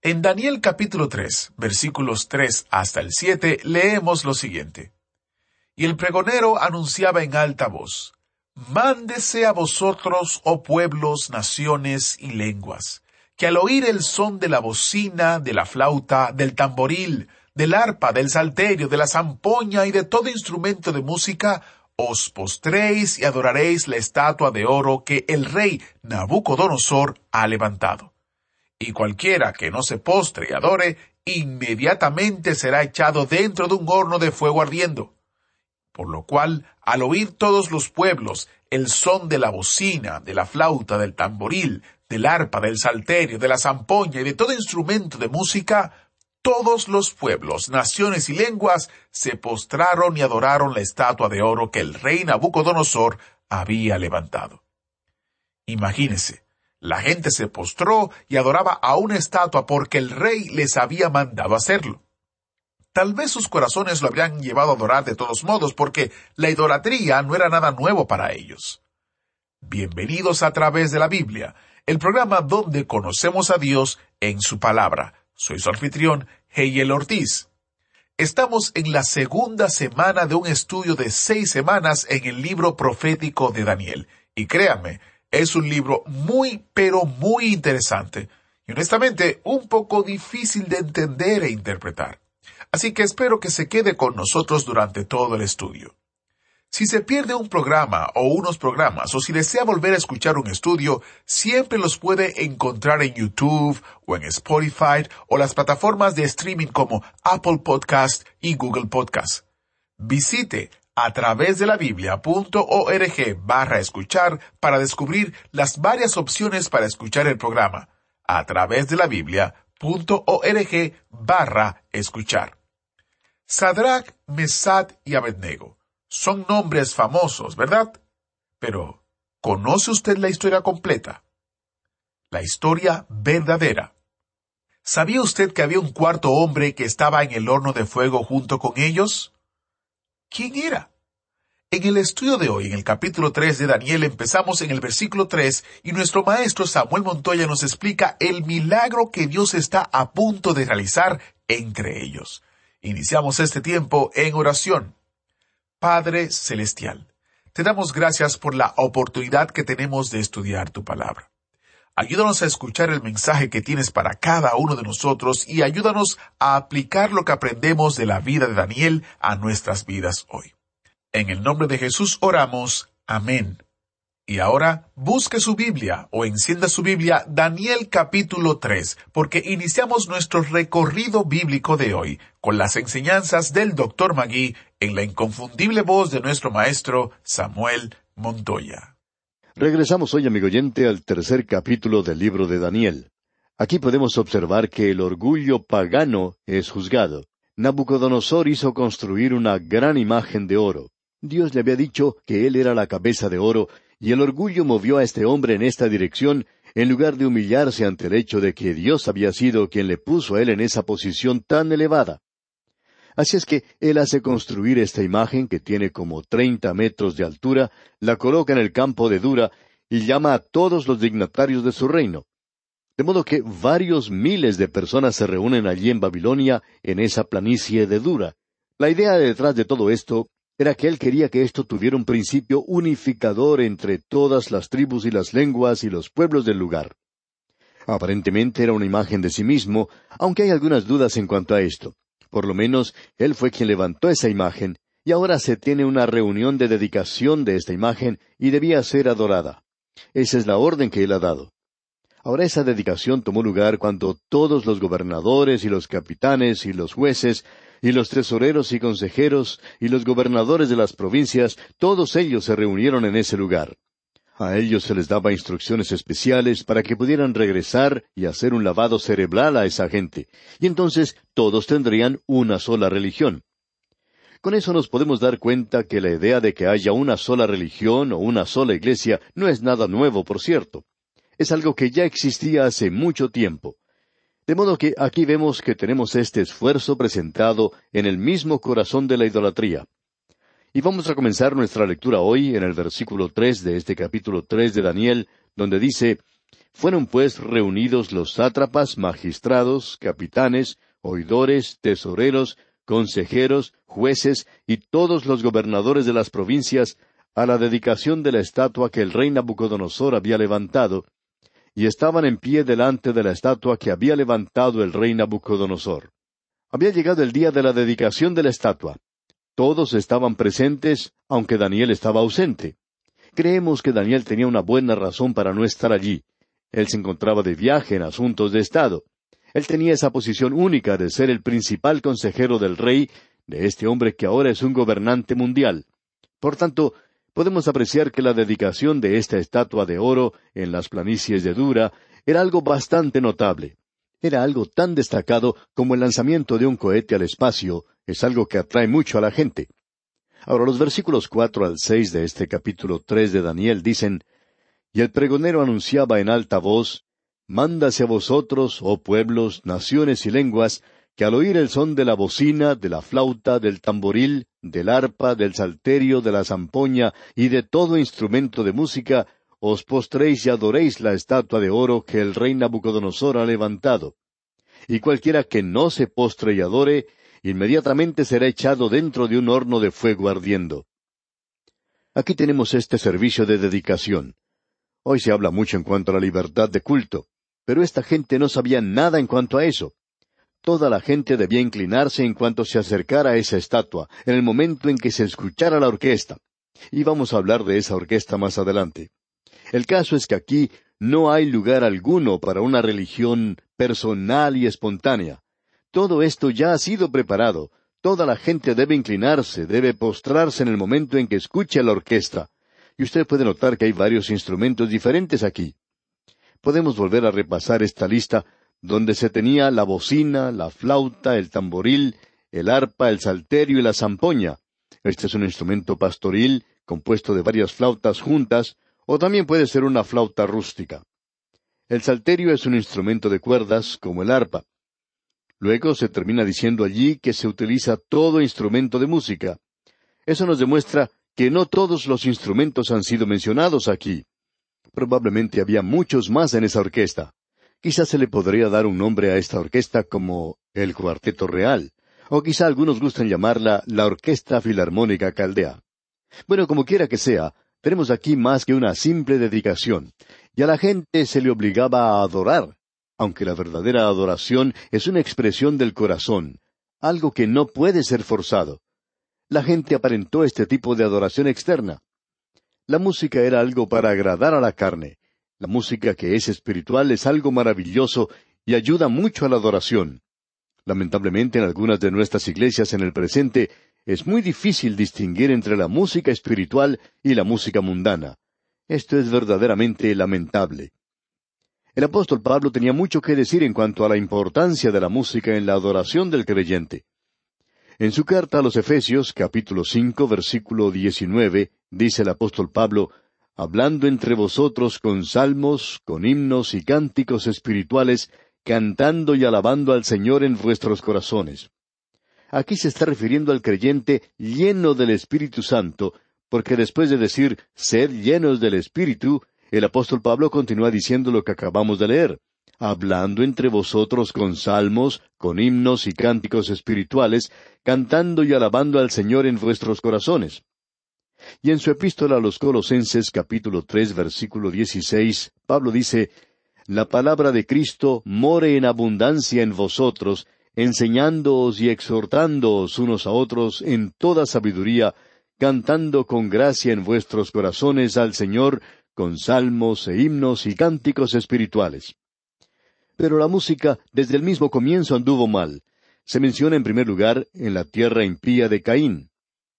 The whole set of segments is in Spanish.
En Daniel capítulo 3, versículos 3 hasta el 7, leemos lo siguiente. Y el pregonero anunciaba en alta voz, Mándese a vosotros, oh pueblos, naciones y lenguas, que al oír el son de la bocina, de la flauta, del tamboril, del arpa, del salterio, de la zampoña y de todo instrumento de música, os postréis y adoraréis la estatua de oro que el rey Nabucodonosor ha levantado. Y cualquiera que no se postre y adore, inmediatamente será echado dentro de un horno de fuego ardiendo. Por lo cual, al oír todos los pueblos el son de la bocina, de la flauta, del tamboril, del arpa, del salterio, de la zampoña y de todo instrumento de música, todos los pueblos, naciones y lenguas se postraron y adoraron la estatua de oro que el rey Nabucodonosor había levantado. Imagínese, la gente se postró y adoraba a una estatua porque el rey les había mandado hacerlo. Tal vez sus corazones lo habrían llevado a adorar de todos modos, porque la idolatría no era nada nuevo para ellos. Bienvenidos a través de la Biblia, el programa donde conocemos a Dios en su palabra. Soy su anfitrión, Heyel Ortiz. Estamos en la segunda semana de un estudio de seis semanas en el libro profético de Daniel. Y créanme, es un libro muy, pero muy interesante. Y honestamente, un poco difícil de entender e interpretar. Así que espero que se quede con nosotros durante todo el estudio. Si se pierde un programa o unos programas o si desea volver a escuchar un estudio, siempre los puede encontrar en YouTube o en Spotify o las plataformas de streaming como Apple Podcast y Google Podcast. Visite a través de la biblia.org barra escuchar para descubrir las varias opciones para escuchar el programa. A través de la biblia.org barra escuchar. Sadrach, Mesad y Abednego son nombres famosos, ¿verdad? Pero, ¿conoce usted la historia completa? La historia verdadera. ¿Sabía usted que había un cuarto hombre que estaba en el horno de fuego junto con ellos? ¿Quién era? En el estudio de hoy, en el capítulo 3 de Daniel, empezamos en el versículo 3 y nuestro maestro Samuel Montoya nos explica el milagro que Dios está a punto de realizar entre ellos. Iniciamos este tiempo en oración. Padre Celestial, te damos gracias por la oportunidad que tenemos de estudiar tu palabra. Ayúdanos a escuchar el mensaje que tienes para cada uno de nosotros y ayúdanos a aplicar lo que aprendemos de la vida de Daniel a nuestras vidas hoy. En el nombre de Jesús oramos. Amén. Y ahora busque su Biblia o encienda su Biblia Daniel capítulo 3, porque iniciamos nuestro recorrido bíblico de hoy con las enseñanzas del Dr. Magui en la inconfundible voz de nuestro maestro Samuel Montoya. Regresamos hoy, amigo oyente, al tercer capítulo del libro de Daniel. Aquí podemos observar que el orgullo pagano es juzgado. Nabucodonosor hizo construir una gran imagen de oro. Dios le había dicho que él era la cabeza de oro, y el orgullo movió a este hombre en esta dirección, en lugar de humillarse ante el hecho de que Dios había sido quien le puso a él en esa posición tan elevada. Así es que él hace construir esta imagen que tiene como treinta metros de altura, la coloca en el campo de Dura y llama a todos los dignatarios de su reino. De modo que varios miles de personas se reúnen allí en Babilonia, en esa planicie de Dura. La idea detrás de todo esto era que él quería que esto tuviera un principio unificador entre todas las tribus y las lenguas y los pueblos del lugar. Aparentemente era una imagen de sí mismo, aunque hay algunas dudas en cuanto a esto. Por lo menos, él fue quien levantó esa imagen, y ahora se tiene una reunión de dedicación de esta imagen y debía ser adorada. Esa es la orden que él ha dado. Ahora esa dedicación tomó lugar cuando todos los gobernadores y los capitanes y los jueces y los tesoreros y consejeros y los gobernadores de las provincias, todos ellos se reunieron en ese lugar. A ellos se les daba instrucciones especiales para que pudieran regresar y hacer un lavado cerebral a esa gente, y entonces todos tendrían una sola religión. Con eso nos podemos dar cuenta que la idea de que haya una sola religión o una sola iglesia no es nada nuevo, por cierto. Es algo que ya existía hace mucho tiempo. De modo que aquí vemos que tenemos este esfuerzo presentado en el mismo corazón de la idolatría. Y vamos a comenzar nuestra lectura hoy en el versículo tres de este capítulo tres de Daniel, donde dice Fueron pues reunidos los sátrapas, magistrados, capitanes, oidores, tesoreros, consejeros, jueces y todos los gobernadores de las provincias a la dedicación de la estatua que el rey Nabucodonosor había levantado, y estaban en pie delante de la estatua que había levantado el rey Nabucodonosor. Había llegado el día de la dedicación de la estatua. Todos estaban presentes, aunque Daniel estaba ausente. Creemos que Daniel tenía una buena razón para no estar allí. Él se encontraba de viaje en asuntos de Estado. Él tenía esa posición única de ser el principal consejero del rey, de este hombre que ahora es un gobernante mundial. Por tanto, podemos apreciar que la dedicación de esta estatua de oro en las planicies de Dura era algo bastante notable. Era algo tan destacado como el lanzamiento de un cohete al espacio es algo que atrae mucho a la gente. Ahora los versículos cuatro al seis de este capítulo tres de Daniel dicen Y el pregonero anunciaba en alta voz Mándase a vosotros, oh pueblos, naciones y lenguas, que al oír el son de la bocina, de la flauta, del tamboril, del arpa, del salterio, de la zampoña y de todo instrumento de música, os postréis y adoréis la estatua de oro que el rey Nabucodonosor ha levantado. Y cualquiera que no se postre y adore, inmediatamente será echado dentro de un horno de fuego ardiendo. Aquí tenemos este servicio de dedicación. Hoy se habla mucho en cuanto a la libertad de culto, pero esta gente no sabía nada en cuanto a eso. Toda la gente debía inclinarse en cuanto se acercara a esa estatua, en el momento en que se escuchara la orquesta. Y vamos a hablar de esa orquesta más adelante. El caso es que aquí no hay lugar alguno para una religión personal y espontánea. Todo esto ya ha sido preparado. Toda la gente debe inclinarse, debe postrarse en el momento en que escuche la orquesta. Y usted puede notar que hay varios instrumentos diferentes aquí. Podemos volver a repasar esta lista donde se tenía la bocina, la flauta, el tamboril, el arpa, el salterio y la zampoña. Este es un instrumento pastoril compuesto de varias flautas juntas, o también puede ser una flauta rústica. El salterio es un instrumento de cuerdas, como el arpa. Luego se termina diciendo allí que se utiliza todo instrumento de música. Eso nos demuestra que no todos los instrumentos han sido mencionados aquí. Probablemente había muchos más en esa orquesta. Quizás se le podría dar un nombre a esta orquesta como el Cuarteto Real, o quizá algunos gusten llamarla la Orquesta Filarmónica Caldea. Bueno, como quiera que sea, tenemos aquí más que una simple dedicación, y a la gente se le obligaba a adorar, aunque la verdadera adoración es una expresión del corazón, algo que no puede ser forzado. La gente aparentó este tipo de adoración externa. La música era algo para agradar a la carne. La música que es espiritual es algo maravilloso y ayuda mucho a la adoración. Lamentablemente en algunas de nuestras iglesias en el presente es muy difícil distinguir entre la música espiritual y la música mundana. Esto es verdaderamente lamentable. El apóstol Pablo tenía mucho que decir en cuanto a la importancia de la música en la adoración del creyente. En su carta a los Efesios, capítulo cinco, versículo diecinueve, dice el apóstol Pablo, hablando entre vosotros con salmos, con himnos y cánticos espirituales, cantando y alabando al Señor en vuestros corazones. Aquí se está refiriendo al creyente lleno del Espíritu Santo, porque después de decir sed llenos del Espíritu, el apóstol Pablo continúa diciendo lo que acabamos de leer, hablando entre vosotros con salmos, con himnos y cánticos espirituales, cantando y alabando al Señor en vuestros corazones. Y en su epístola a los Colosenses capítulo tres versículo dieciséis, Pablo dice, La palabra de Cristo more en abundancia en vosotros, enseñándoos y exhortándoos unos a otros en toda sabiduría, cantando con gracia en vuestros corazones al Señor con salmos e himnos y cánticos espirituales. Pero la música desde el mismo comienzo anduvo mal. Se menciona en primer lugar en la tierra impía de Caín,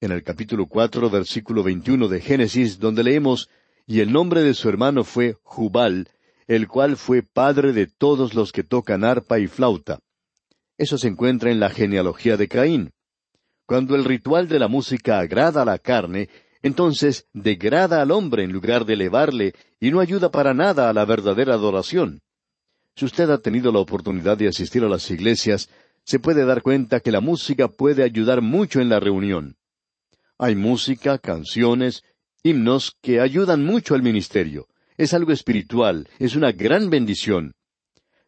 en el capítulo cuatro, versículo veintiuno de Génesis, donde leemos y el nombre de su hermano fue Jubal, el cual fue padre de todos los que tocan arpa y flauta. Eso se encuentra en la genealogía de Caín. Cuando el ritual de la música agrada a la carne, entonces degrada al hombre en lugar de elevarle y no ayuda para nada a la verdadera adoración. Si usted ha tenido la oportunidad de asistir a las iglesias, se puede dar cuenta que la música puede ayudar mucho en la reunión. Hay música, canciones, himnos que ayudan mucho al ministerio. Es algo espiritual, es una gran bendición.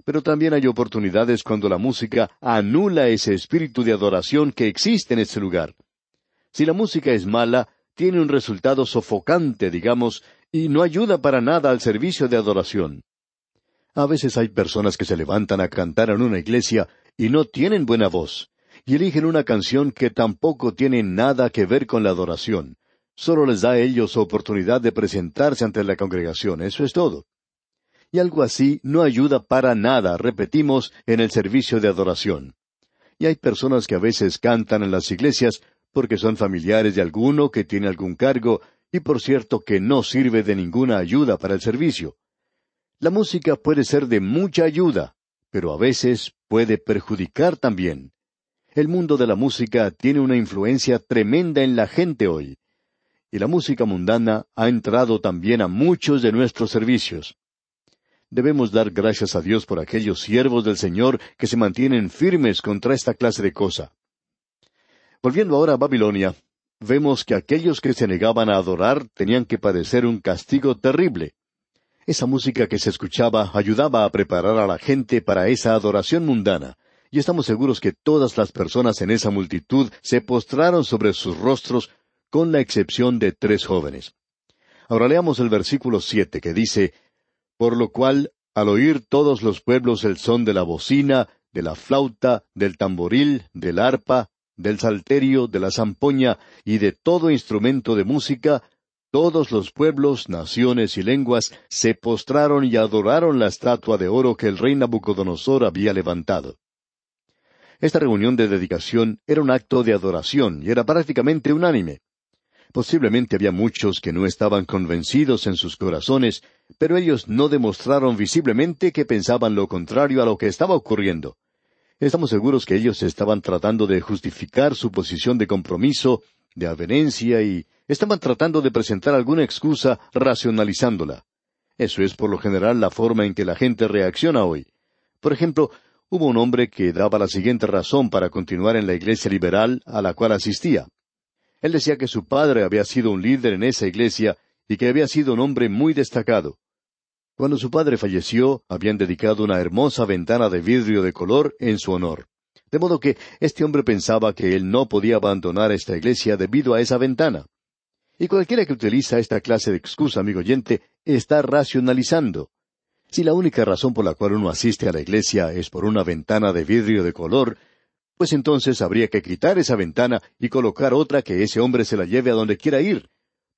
Pero también hay oportunidades cuando la música anula ese espíritu de adoración que existe en ese lugar. Si la música es mala, tiene un resultado sofocante, digamos, y no ayuda para nada al servicio de adoración. A veces hay personas que se levantan a cantar en una iglesia y no tienen buena voz, y eligen una canción que tampoco tiene nada que ver con la adoración. Solo les da a ellos oportunidad de presentarse ante la congregación, eso es todo. Y algo así no ayuda para nada, repetimos, en el servicio de adoración. Y hay personas que a veces cantan en las iglesias porque son familiares de alguno que tiene algún cargo, y por cierto que no sirve de ninguna ayuda para el servicio. La música puede ser de mucha ayuda, pero a veces puede perjudicar también. El mundo de la música tiene una influencia tremenda en la gente hoy. Y la música mundana ha entrado también a muchos de nuestros servicios. Debemos dar gracias a Dios por aquellos siervos del Señor que se mantienen firmes contra esta clase de cosa. Volviendo ahora a Babilonia, vemos que aquellos que se negaban a adorar tenían que padecer un castigo terrible. Esa música que se escuchaba ayudaba a preparar a la gente para esa adoración mundana, y estamos seguros que todas las personas en esa multitud se postraron sobre sus rostros, con la excepción de tres jóvenes. Ahora leamos el versículo siete que dice Por lo cual, al oír todos los pueblos el son de la bocina, de la flauta, del tamboril, del arpa, del salterio, de la zampoña y de todo instrumento de música, todos los pueblos, naciones y lenguas se postraron y adoraron la estatua de oro que el rey Nabucodonosor había levantado. Esta reunión de dedicación era un acto de adoración y era prácticamente unánime. Posiblemente había muchos que no estaban convencidos en sus corazones, pero ellos no demostraron visiblemente que pensaban lo contrario a lo que estaba ocurriendo. Estamos seguros que ellos estaban tratando de justificar su posición de compromiso, de avenencia y estaban tratando de presentar alguna excusa racionalizándola. Eso es por lo general la forma en que la gente reacciona hoy. Por ejemplo, hubo un hombre que daba la siguiente razón para continuar en la iglesia liberal a la cual asistía. Él decía que su padre había sido un líder en esa iglesia y que había sido un hombre muy destacado. Cuando su padre falleció, habían dedicado una hermosa ventana de vidrio de color en su honor. De modo que este hombre pensaba que él no podía abandonar esta iglesia debido a esa ventana. Y cualquiera que utiliza esta clase de excusa, amigo oyente, está racionalizando. Si la única razón por la cual uno asiste a la iglesia es por una ventana de vidrio de color, pues entonces habría que quitar esa ventana y colocar otra que ese hombre se la lleve a donde quiera ir,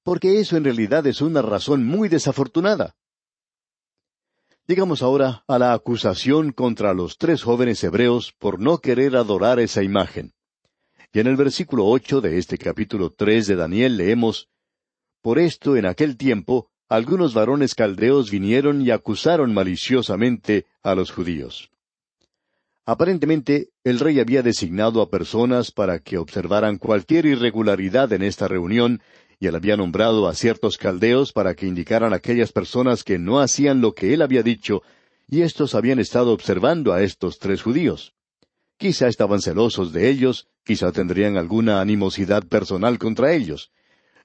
porque eso en realidad es una razón muy desafortunada. Llegamos ahora a la acusación contra los tres jóvenes hebreos por no querer adorar esa imagen. Y en el versículo ocho de este capítulo tres de Daniel leemos Por esto en aquel tiempo algunos varones caldeos vinieron y acusaron maliciosamente a los judíos. Aparentemente, el rey había designado a personas para que observaran cualquier irregularidad en esta reunión y él había nombrado a ciertos caldeos para que indicaran a aquellas personas que no hacían lo que él había dicho, y éstos habían estado observando a estos tres judíos. Quizá estaban celosos de ellos, quizá tendrían alguna animosidad personal contra ellos.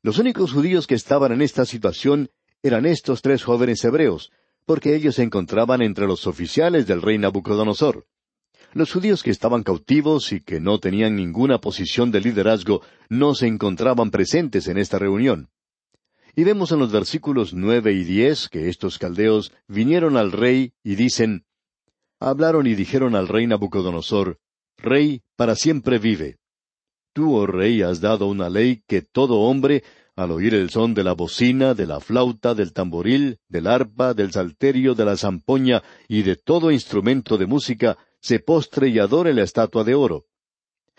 Los únicos judíos que estaban en esta situación eran estos tres jóvenes hebreos, porque ellos se encontraban entre los oficiales del rey Nabucodonosor. Los judíos que estaban cautivos y que no tenían ninguna posición de liderazgo no se encontraban presentes en esta reunión. Y vemos en los versículos nueve y diez que estos caldeos vinieron al rey y dicen, Hablaron y dijeron al rey Nabucodonosor, Rey, para siempre vive. Tú, oh rey, has dado una ley que todo hombre, al oír el son de la bocina, de la flauta, del tamboril, del arpa, del salterio, de la zampoña y de todo instrumento de música, se postre y adore la estatua de oro.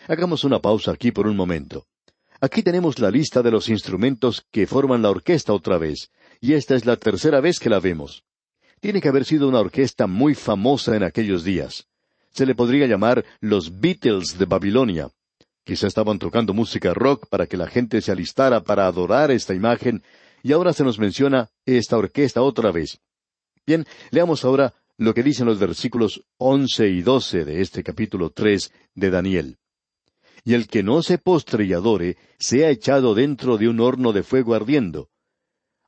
Hagamos una pausa aquí por un momento. Aquí tenemos la lista de los instrumentos que forman la orquesta otra vez, y esta es la tercera vez que la vemos. Tiene que haber sido una orquesta muy famosa en aquellos días. Se le podría llamar los Beatles de Babilonia. Quizá estaban tocando música rock para que la gente se alistara para adorar esta imagen, y ahora se nos menciona esta orquesta otra vez. Bien, leamos ahora lo que dicen los versículos once y doce de este capítulo tres de Daniel. Y el que no se postre y adore, sea echado dentro de un horno de fuego ardiendo.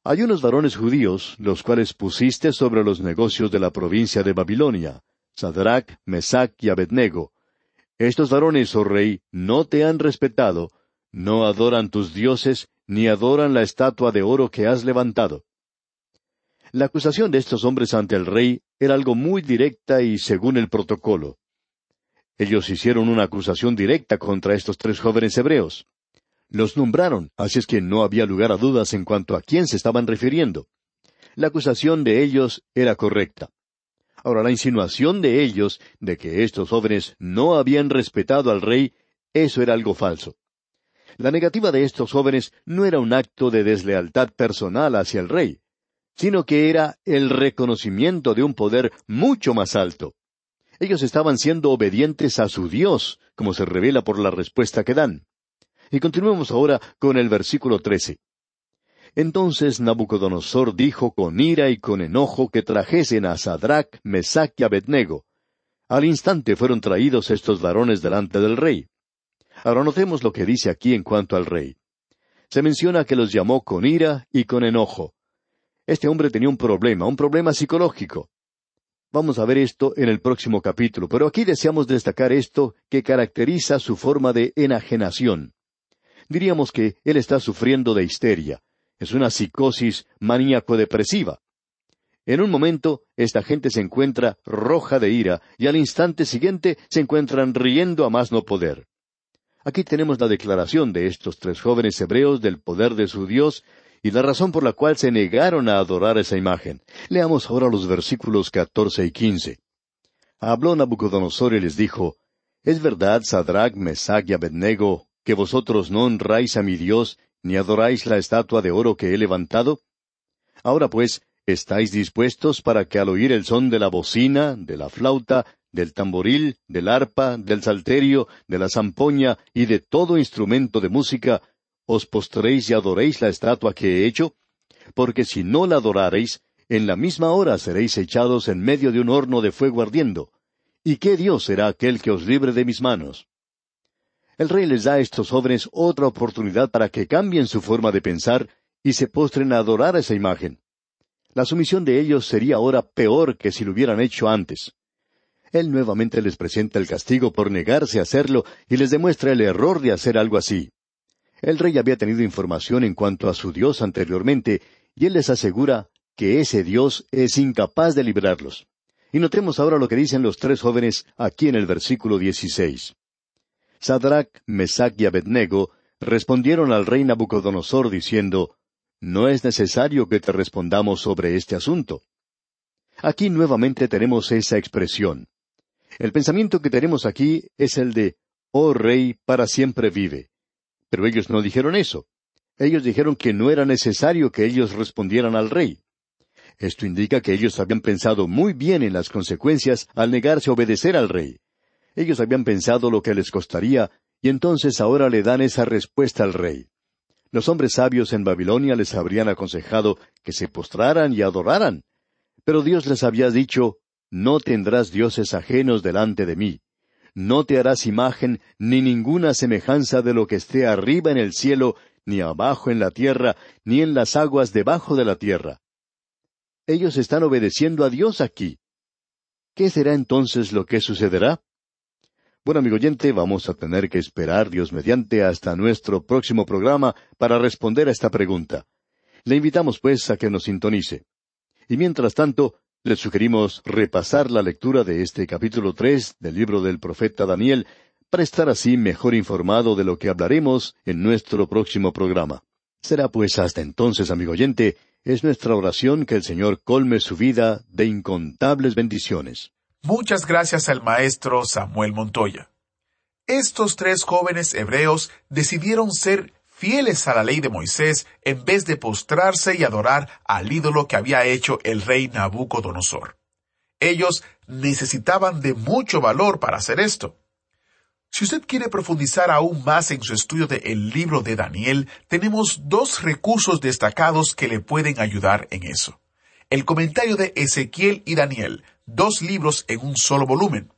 Hay unos varones judíos, los cuales pusiste sobre los negocios de la provincia de Babilonia, Sadrach, Mesach y Abednego. Estos varones, oh rey, no te han respetado, no adoran tus dioses, ni adoran la estatua de oro que has levantado. La acusación de estos hombres ante el rey era algo muy directa y según el protocolo. Ellos hicieron una acusación directa contra estos tres jóvenes hebreos. Los nombraron, así es que no había lugar a dudas en cuanto a quién se estaban refiriendo. La acusación de ellos era correcta. Ahora, la insinuación de ellos de que estos jóvenes no habían respetado al rey, eso era algo falso. La negativa de estos jóvenes no era un acto de deslealtad personal hacia el rey, sino que era el reconocimiento de un poder mucho más alto. Ellos estaban siendo obedientes a su Dios, como se revela por la respuesta que dan. Y continuemos ahora con el versículo trece. Entonces Nabucodonosor dijo con ira y con enojo que trajesen a Sadrach, Mesach y Abednego. Al instante fueron traídos estos varones delante del rey. Ahora notemos lo que dice aquí en cuanto al rey. Se menciona que los llamó con ira y con enojo. Este hombre tenía un problema, un problema psicológico. Vamos a ver esto en el próximo capítulo, pero aquí deseamos destacar esto que caracteriza su forma de enajenación. Diríamos que él está sufriendo de histeria. Es una psicosis maníaco-depresiva. En un momento, esta gente se encuentra roja de ira y al instante siguiente se encuentran riendo a más no poder. Aquí tenemos la declaración de estos tres jóvenes hebreos del poder de su Dios y la razón por la cual se negaron a adorar esa imagen. Leamos ahora los versículos catorce y quince. Habló Nabucodonosor y les dijo, ¿Es verdad, Sadrach, Mesach y Abednego, que vosotros no honráis a mi Dios, ni adoráis la estatua de oro que he levantado? Ahora pues, ¿estáis dispuestos para que al oír el son de la bocina, de la flauta, del tamboril, del arpa, del salterio, de la zampoña y de todo instrumento de música, os postréis y adoréis la estatua que he hecho? Porque si no la adorareis, en la misma hora seréis echados en medio de un horno de fuego ardiendo. ¿Y qué Dios será aquel que os libre de mis manos? El rey les da a estos jóvenes otra oportunidad para que cambien su forma de pensar y se postren a adorar a esa imagen. La sumisión de ellos sería ahora peor que si lo hubieran hecho antes. Él nuevamente les presenta el castigo por negarse a hacerlo y les demuestra el error de hacer algo así. El rey había tenido información en cuanto a su Dios anteriormente, y él les asegura que ese Dios es incapaz de librarlos. Y notemos ahora lo que dicen los tres jóvenes aquí en el versículo 16. Sadrach, Mesach y Abednego respondieron al rey Nabucodonosor diciendo, No es necesario que te respondamos sobre este asunto. Aquí nuevamente tenemos esa expresión. El pensamiento que tenemos aquí es el de, Oh rey, para siempre vive. Pero ellos no dijeron eso. Ellos dijeron que no era necesario que ellos respondieran al rey. Esto indica que ellos habían pensado muy bien en las consecuencias al negarse a obedecer al rey. Ellos habían pensado lo que les costaría, y entonces ahora le dan esa respuesta al rey. Los hombres sabios en Babilonia les habrían aconsejado que se postraran y adoraran. Pero Dios les había dicho, No tendrás dioses ajenos delante de mí no te harás imagen ni ninguna semejanza de lo que esté arriba en el cielo, ni abajo en la tierra, ni en las aguas debajo de la tierra. Ellos están obedeciendo a Dios aquí. ¿Qué será entonces lo que sucederá? Bueno, amigo oyente, vamos a tener que esperar Dios mediante hasta nuestro próximo programa para responder a esta pregunta. Le invitamos pues a que nos sintonice. Y mientras tanto, les sugerimos repasar la lectura de este capítulo tres del libro del profeta Daniel para estar así mejor informado de lo que hablaremos en nuestro próximo programa. Será pues hasta entonces, amigo oyente, es nuestra oración que el Señor colme su vida de incontables bendiciones. Muchas gracias al maestro Samuel Montoya. Estos tres jóvenes hebreos decidieron ser fieles a la ley de Moisés, en vez de postrarse y adorar al ídolo que había hecho el rey Nabucodonosor. Ellos necesitaban de mucho valor para hacer esto. Si usted quiere profundizar aún más en su estudio del libro de Daniel, tenemos dos recursos destacados que le pueden ayudar en eso. El comentario de Ezequiel y Daniel, dos libros en un solo volumen.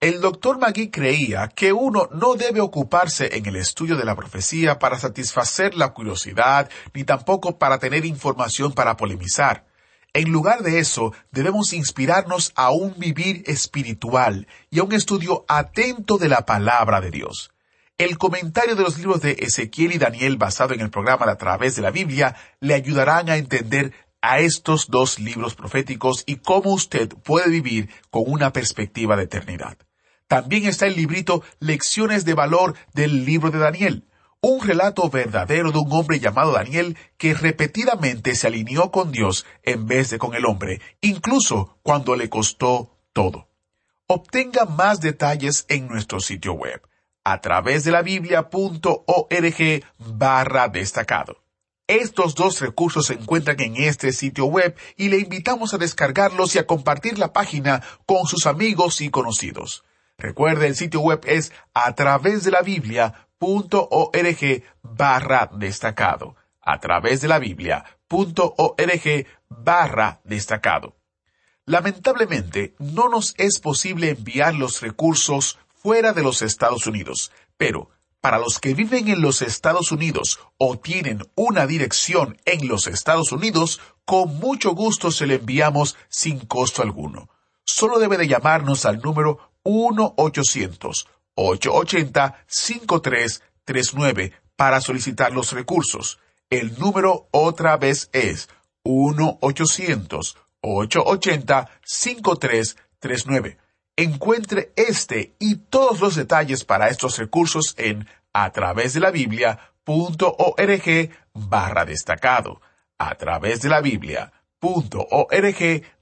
El doctor Magui creía que uno no debe ocuparse en el estudio de la profecía para satisfacer la curiosidad, ni tampoco para tener información para polemizar. En lugar de eso, debemos inspirarnos a un vivir espiritual y a un estudio atento de la palabra de Dios. El comentario de los libros de Ezequiel y Daniel basado en el programa A través de la Biblia le ayudarán a entender a estos dos libros proféticos y cómo usted puede vivir con una perspectiva de eternidad. También está el librito Lecciones de Valor del libro de Daniel, un relato verdadero de un hombre llamado Daniel que repetidamente se alineó con Dios en vez de con el hombre, incluso cuando le costó todo. Obtenga más detalles en nuestro sitio web a través de la biblia.org barra destacado. Estos dos recursos se encuentran en este sitio web y le invitamos a descargarlos y a compartir la página con sus amigos y conocidos. Recuerde, el sitio web es a través de la Biblia.org barra destacado. A través de la Biblia.org barra destacado. Lamentablemente, no nos es posible enviar los recursos fuera de los Estados Unidos, pero para los que viven en los Estados Unidos o tienen una dirección en los Estados Unidos, con mucho gusto se le enviamos sin costo alguno. Solo debe de llamarnos al número 1-800-880-5339 para solicitar los recursos. El número otra vez es 1-800-880-5339. Encuentre este y todos los detalles para estos recursos en a través de la Biblia.org barra destacado. A través de la Biblia.org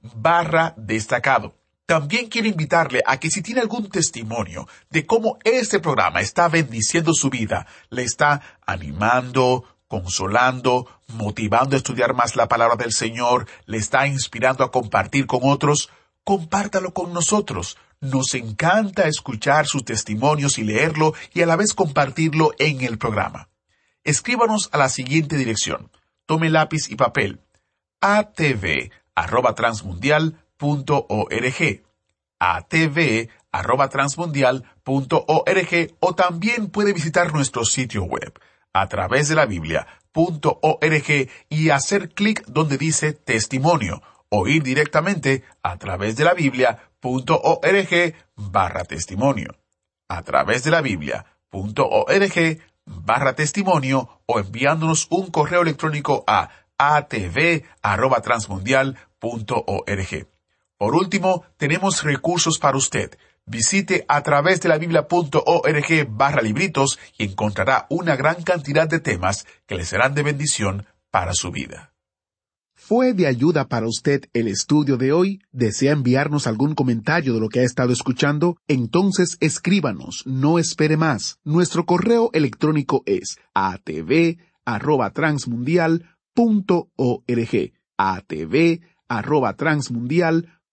barra destacado. También quiero invitarle a que si tiene algún testimonio de cómo este programa está bendiciendo su vida, le está animando, consolando, motivando a estudiar más la palabra del Señor, le está inspirando a compartir con otros, compártalo con nosotros. Nos encanta escuchar sus testimonios y leerlo y a la vez compartirlo en el programa. Escríbanos a la siguiente dirección. Tome lápiz y papel. atv transmundial.org atv@transmundial.org o también puede visitar nuestro sitio web a través de la biblia.org y hacer clic donde dice testimonio o ir directamente a través de la biblia.org barra testimonio. A través de la biblia.org barra testimonio o enviándonos un correo electrónico a atv@transmundial.org. Por último, tenemos recursos para usted. Visite a través de la biblia.org barra libritos y encontrará una gran cantidad de temas que le serán de bendición para su vida. ¿Fue de ayuda para usted el estudio de hoy? ¿Desea enviarnos algún comentario de lo que ha estado escuchando? Entonces escríbanos, no espere más. Nuestro correo electrónico es atv@transmundial.org. atv@transmundial.org